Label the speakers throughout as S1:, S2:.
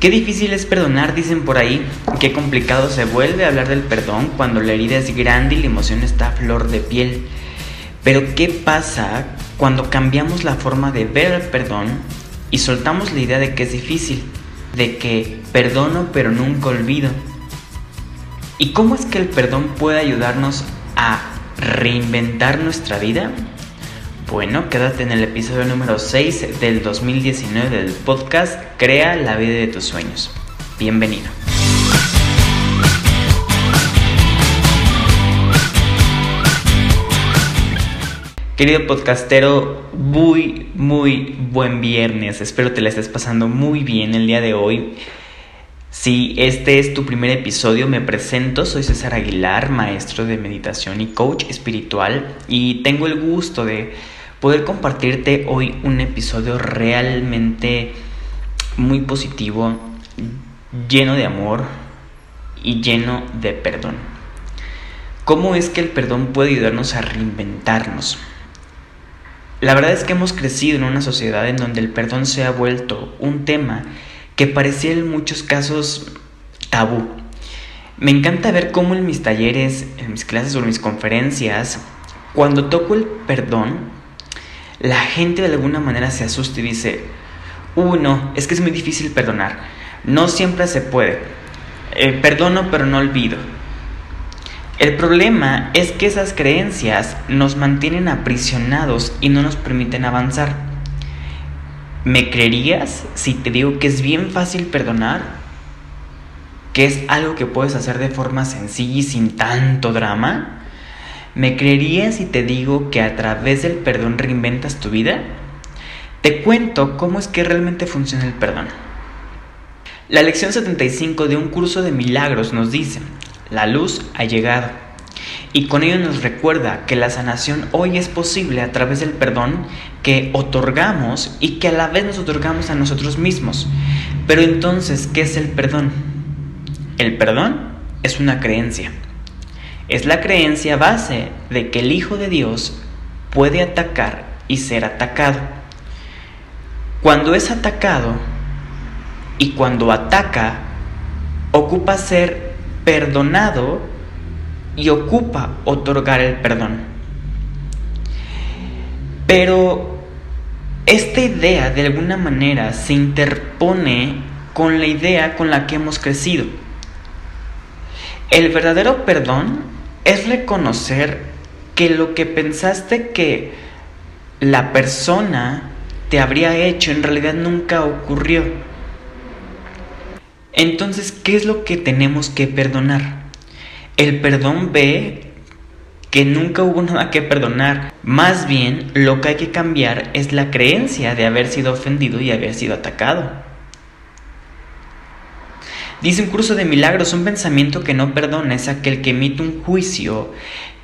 S1: Qué difícil es perdonar, dicen por ahí. Qué complicado se vuelve hablar del perdón cuando la herida es grande y la emoción está a flor de piel. Pero ¿qué pasa cuando cambiamos la forma de ver el perdón y soltamos la idea de que es difícil? De que perdono pero nunca olvido. ¿Y cómo es que el perdón puede ayudarnos a reinventar nuestra vida? Bueno, quédate en el episodio número 6 del 2019 del podcast Crea la vida de tus sueños. Bienvenido. Querido podcastero, muy, muy buen viernes. Espero te la estés pasando muy bien el día de hoy. Si este es tu primer episodio, me presento, soy César Aguilar, maestro de meditación y coach espiritual, y tengo el gusto de poder compartirte hoy un episodio realmente muy positivo, lleno de amor y lleno de perdón. ¿Cómo es que el perdón puede ayudarnos a reinventarnos? La verdad es que hemos crecido en una sociedad en donde el perdón se ha vuelto un tema que parecía en muchos casos tabú. Me encanta ver cómo en mis talleres, en mis clases o en mis conferencias, cuando toco el perdón, la gente de alguna manera se asusta y dice, uy, no, es que es muy difícil perdonar. No siempre se puede. Eh, perdono pero no olvido. El problema es que esas creencias nos mantienen aprisionados y no nos permiten avanzar. ¿Me creerías si te digo que es bien fácil perdonar? ¿Que es algo que puedes hacer de forma sencilla y sin tanto drama? ¿Me creerías si te digo que a través del perdón reinventas tu vida? Te cuento cómo es que realmente funciona el perdón. La lección 75 de un curso de milagros nos dice, la luz ha llegado. Y con ello nos recuerda que la sanación hoy es posible a través del perdón que otorgamos y que a la vez nos otorgamos a nosotros mismos. Pero entonces, ¿qué es el perdón? El perdón es una creencia. Es la creencia base de que el Hijo de Dios puede atacar y ser atacado. Cuando es atacado y cuando ataca, ocupa ser perdonado y ocupa otorgar el perdón. Pero esta idea de alguna manera se interpone con la idea con la que hemos crecido. El verdadero perdón es reconocer que lo que pensaste que la persona te habría hecho en realidad nunca ocurrió. Entonces, ¿qué es lo que tenemos que perdonar? El perdón ve que nunca hubo nada que perdonar. Más bien, lo que hay que cambiar es la creencia de haber sido ofendido y haber sido atacado. Dice un curso de milagros, un pensamiento que no perdona es aquel que emite un juicio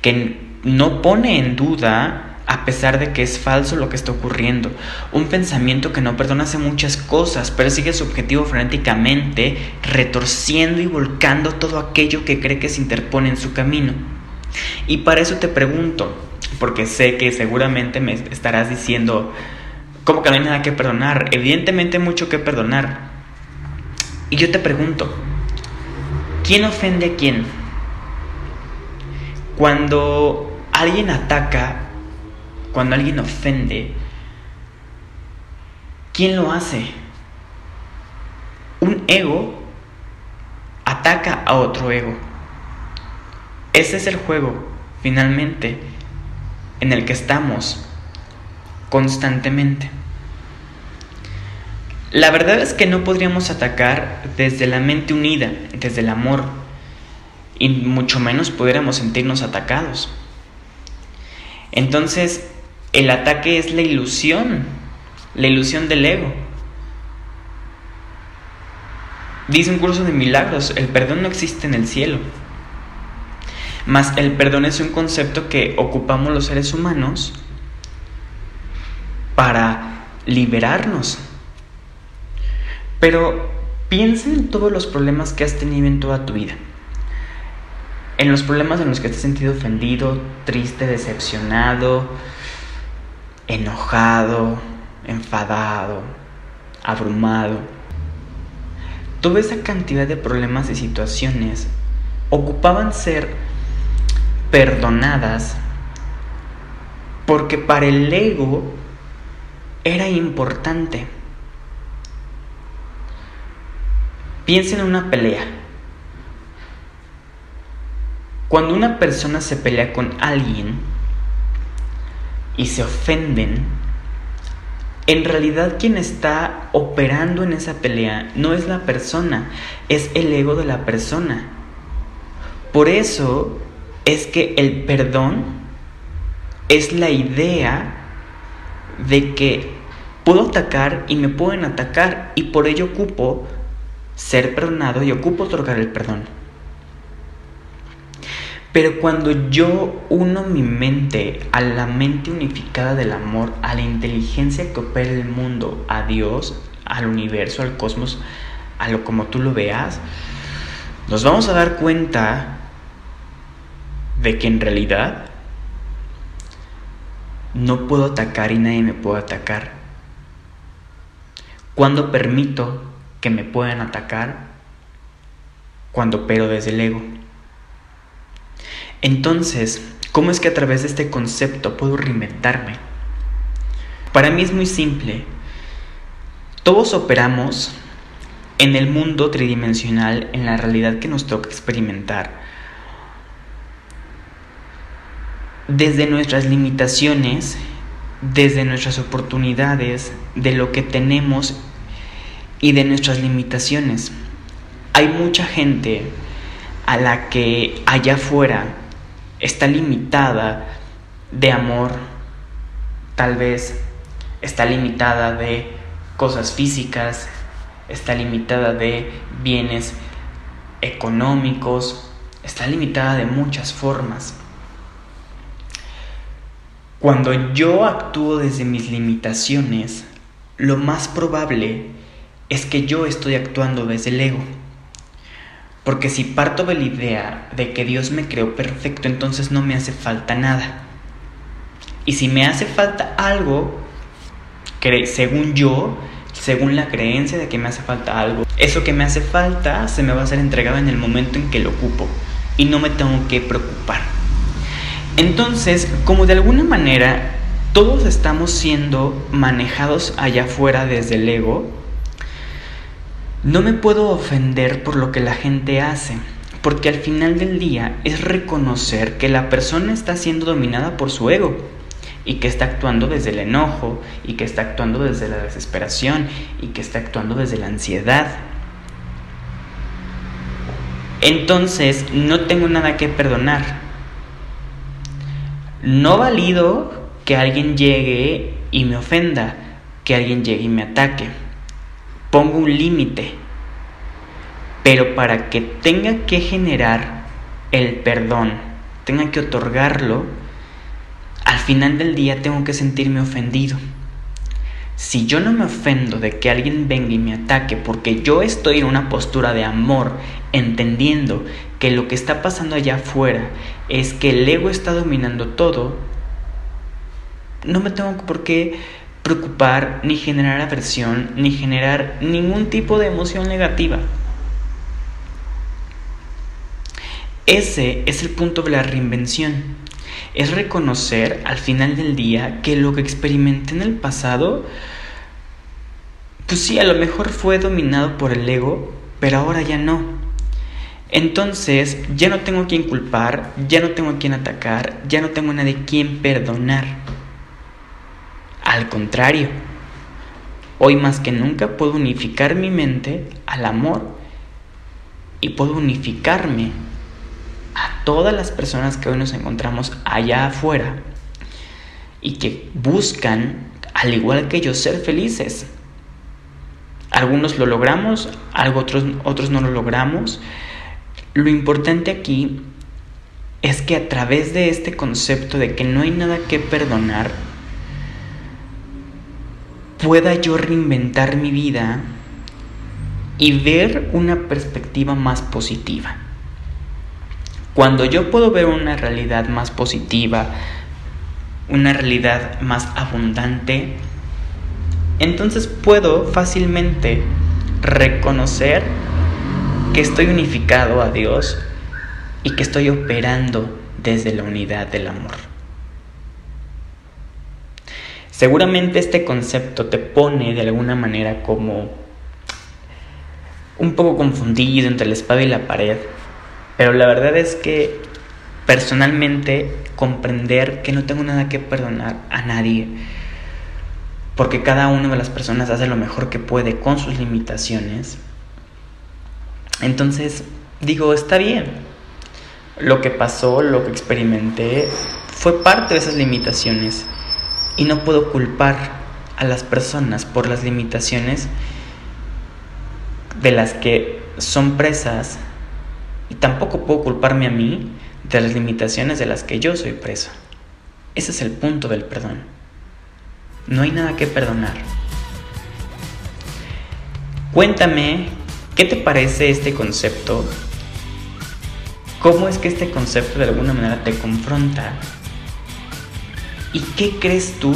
S1: que no pone en duda a pesar de que es falso lo que está ocurriendo. Un pensamiento que no perdona hace muchas cosas, persigue su objetivo frenéticamente, retorciendo y volcando todo aquello que cree que se interpone en su camino. Y para eso te pregunto, porque sé que seguramente me estarás diciendo, ¿cómo que no hay nada que perdonar? Evidentemente mucho que perdonar. Y yo te pregunto, ¿quién ofende a quién? Cuando alguien ataca, cuando alguien ofende, ¿quién lo hace? Un ego ataca a otro ego. Ese es el juego, finalmente, en el que estamos constantemente. La verdad es que no podríamos atacar desde la mente unida, desde el amor, y mucho menos pudiéramos sentirnos atacados. Entonces, el ataque es la ilusión, la ilusión del ego. Dice un curso de milagros, el perdón no existe en el cielo. Mas el perdón es un concepto que ocupamos los seres humanos para liberarnos pero piensa en todos los problemas que has tenido en toda tu vida. En los problemas en los que te has sentido ofendido, triste, decepcionado, enojado, enfadado, abrumado. toda esa cantidad de problemas y situaciones ocupaban ser perdonadas porque para el ego era importante. Piensa en una pelea. Cuando una persona se pelea con alguien y se ofenden, en realidad quien está operando en esa pelea no es la persona, es el ego de la persona. Por eso es que el perdón es la idea de que puedo atacar y me pueden atacar y por ello ocupo ser perdonado y ocupo otorgar el perdón. Pero cuando yo uno mi mente a la mente unificada del amor, a la inteligencia que opera el mundo, a Dios, al universo, al cosmos, a lo como tú lo veas, nos vamos a dar cuenta de que en realidad no puedo atacar y nadie me puede atacar. Cuando permito que me puedan atacar, cuando opero desde el ego. Entonces, ¿cómo es que a través de este concepto puedo reinventarme? Para mí es muy simple. Todos operamos en el mundo tridimensional, en la realidad que nos toca experimentar. Desde nuestras limitaciones, desde nuestras oportunidades, de lo que tenemos y de nuestras limitaciones. Hay mucha gente a la que allá afuera está limitada de amor, tal vez está limitada de cosas físicas, está limitada de bienes económicos, está limitada de muchas formas. Cuando yo actúo desde mis limitaciones, lo más probable es que yo estoy actuando desde el ego. Porque si parto de la idea de que Dios me creó perfecto, entonces no me hace falta nada. Y si me hace falta algo, según yo, según la creencia de que me hace falta algo, eso que me hace falta se me va a ser entregado en el momento en que lo ocupo y no me tengo que preocupar. Entonces, como de alguna manera todos estamos siendo manejados allá afuera desde el ego, no me puedo ofender por lo que la gente hace, porque al final del día es reconocer que la persona está siendo dominada por su ego y que está actuando desde el enojo y que está actuando desde la desesperación y que está actuando desde la ansiedad. Entonces no tengo nada que perdonar. No valido que alguien llegue y me ofenda, que alguien llegue y me ataque pongo un límite, pero para que tenga que generar el perdón, tenga que otorgarlo, al final del día tengo que sentirme ofendido. Si yo no me ofendo de que alguien venga y me ataque porque yo estoy en una postura de amor, entendiendo que lo que está pasando allá afuera es que el ego está dominando todo, no me tengo por qué preocupar, ni generar aversión, ni generar ningún tipo de emoción negativa. Ese es el punto de la reinvención. Es reconocer al final del día que lo que experimenté en el pasado, pues sí, a lo mejor fue dominado por el ego, pero ahora ya no. Entonces ya no tengo a quien culpar, ya no tengo a quien atacar, ya no tengo a nadie quien perdonar. Al contrario, hoy más que nunca puedo unificar mi mente al amor y puedo unificarme a todas las personas que hoy nos encontramos allá afuera y que buscan, al igual que yo, ser felices. Algunos lo logramos, otros, otros no lo logramos. Lo importante aquí es que a través de este concepto de que no hay nada que perdonar, pueda yo reinventar mi vida y ver una perspectiva más positiva. Cuando yo puedo ver una realidad más positiva, una realidad más abundante, entonces puedo fácilmente reconocer que estoy unificado a Dios y que estoy operando desde la unidad del amor. Seguramente este concepto te pone de alguna manera como un poco confundido entre la espada y la pared, pero la verdad es que personalmente comprender que no tengo nada que perdonar a nadie, porque cada una de las personas hace lo mejor que puede con sus limitaciones, entonces digo, está bien, lo que pasó, lo que experimenté, fue parte de esas limitaciones y no puedo culpar a las personas por las limitaciones de las que son presas y tampoco puedo culparme a mí de las limitaciones de las que yo soy preso. Ese es el punto del perdón. No hay nada que perdonar. Cuéntame, ¿qué te parece este concepto? ¿Cómo es que este concepto de alguna manera te confronta? ¿Y qué crees tú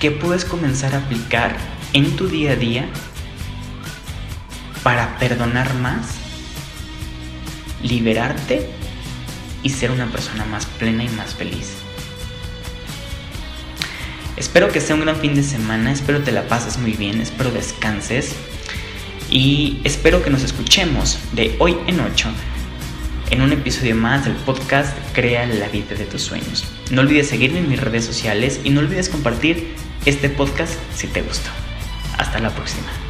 S1: que puedes comenzar a aplicar en tu día a día para perdonar más, liberarte y ser una persona más plena y más feliz? Espero que sea un gran fin de semana, espero te la pases muy bien, espero descanses y espero que nos escuchemos de hoy en 8 en un episodio más del podcast Crea la vida de tus sueños. No olvides seguirme en mis redes sociales y no olvides compartir este podcast si te gustó. Hasta la próxima.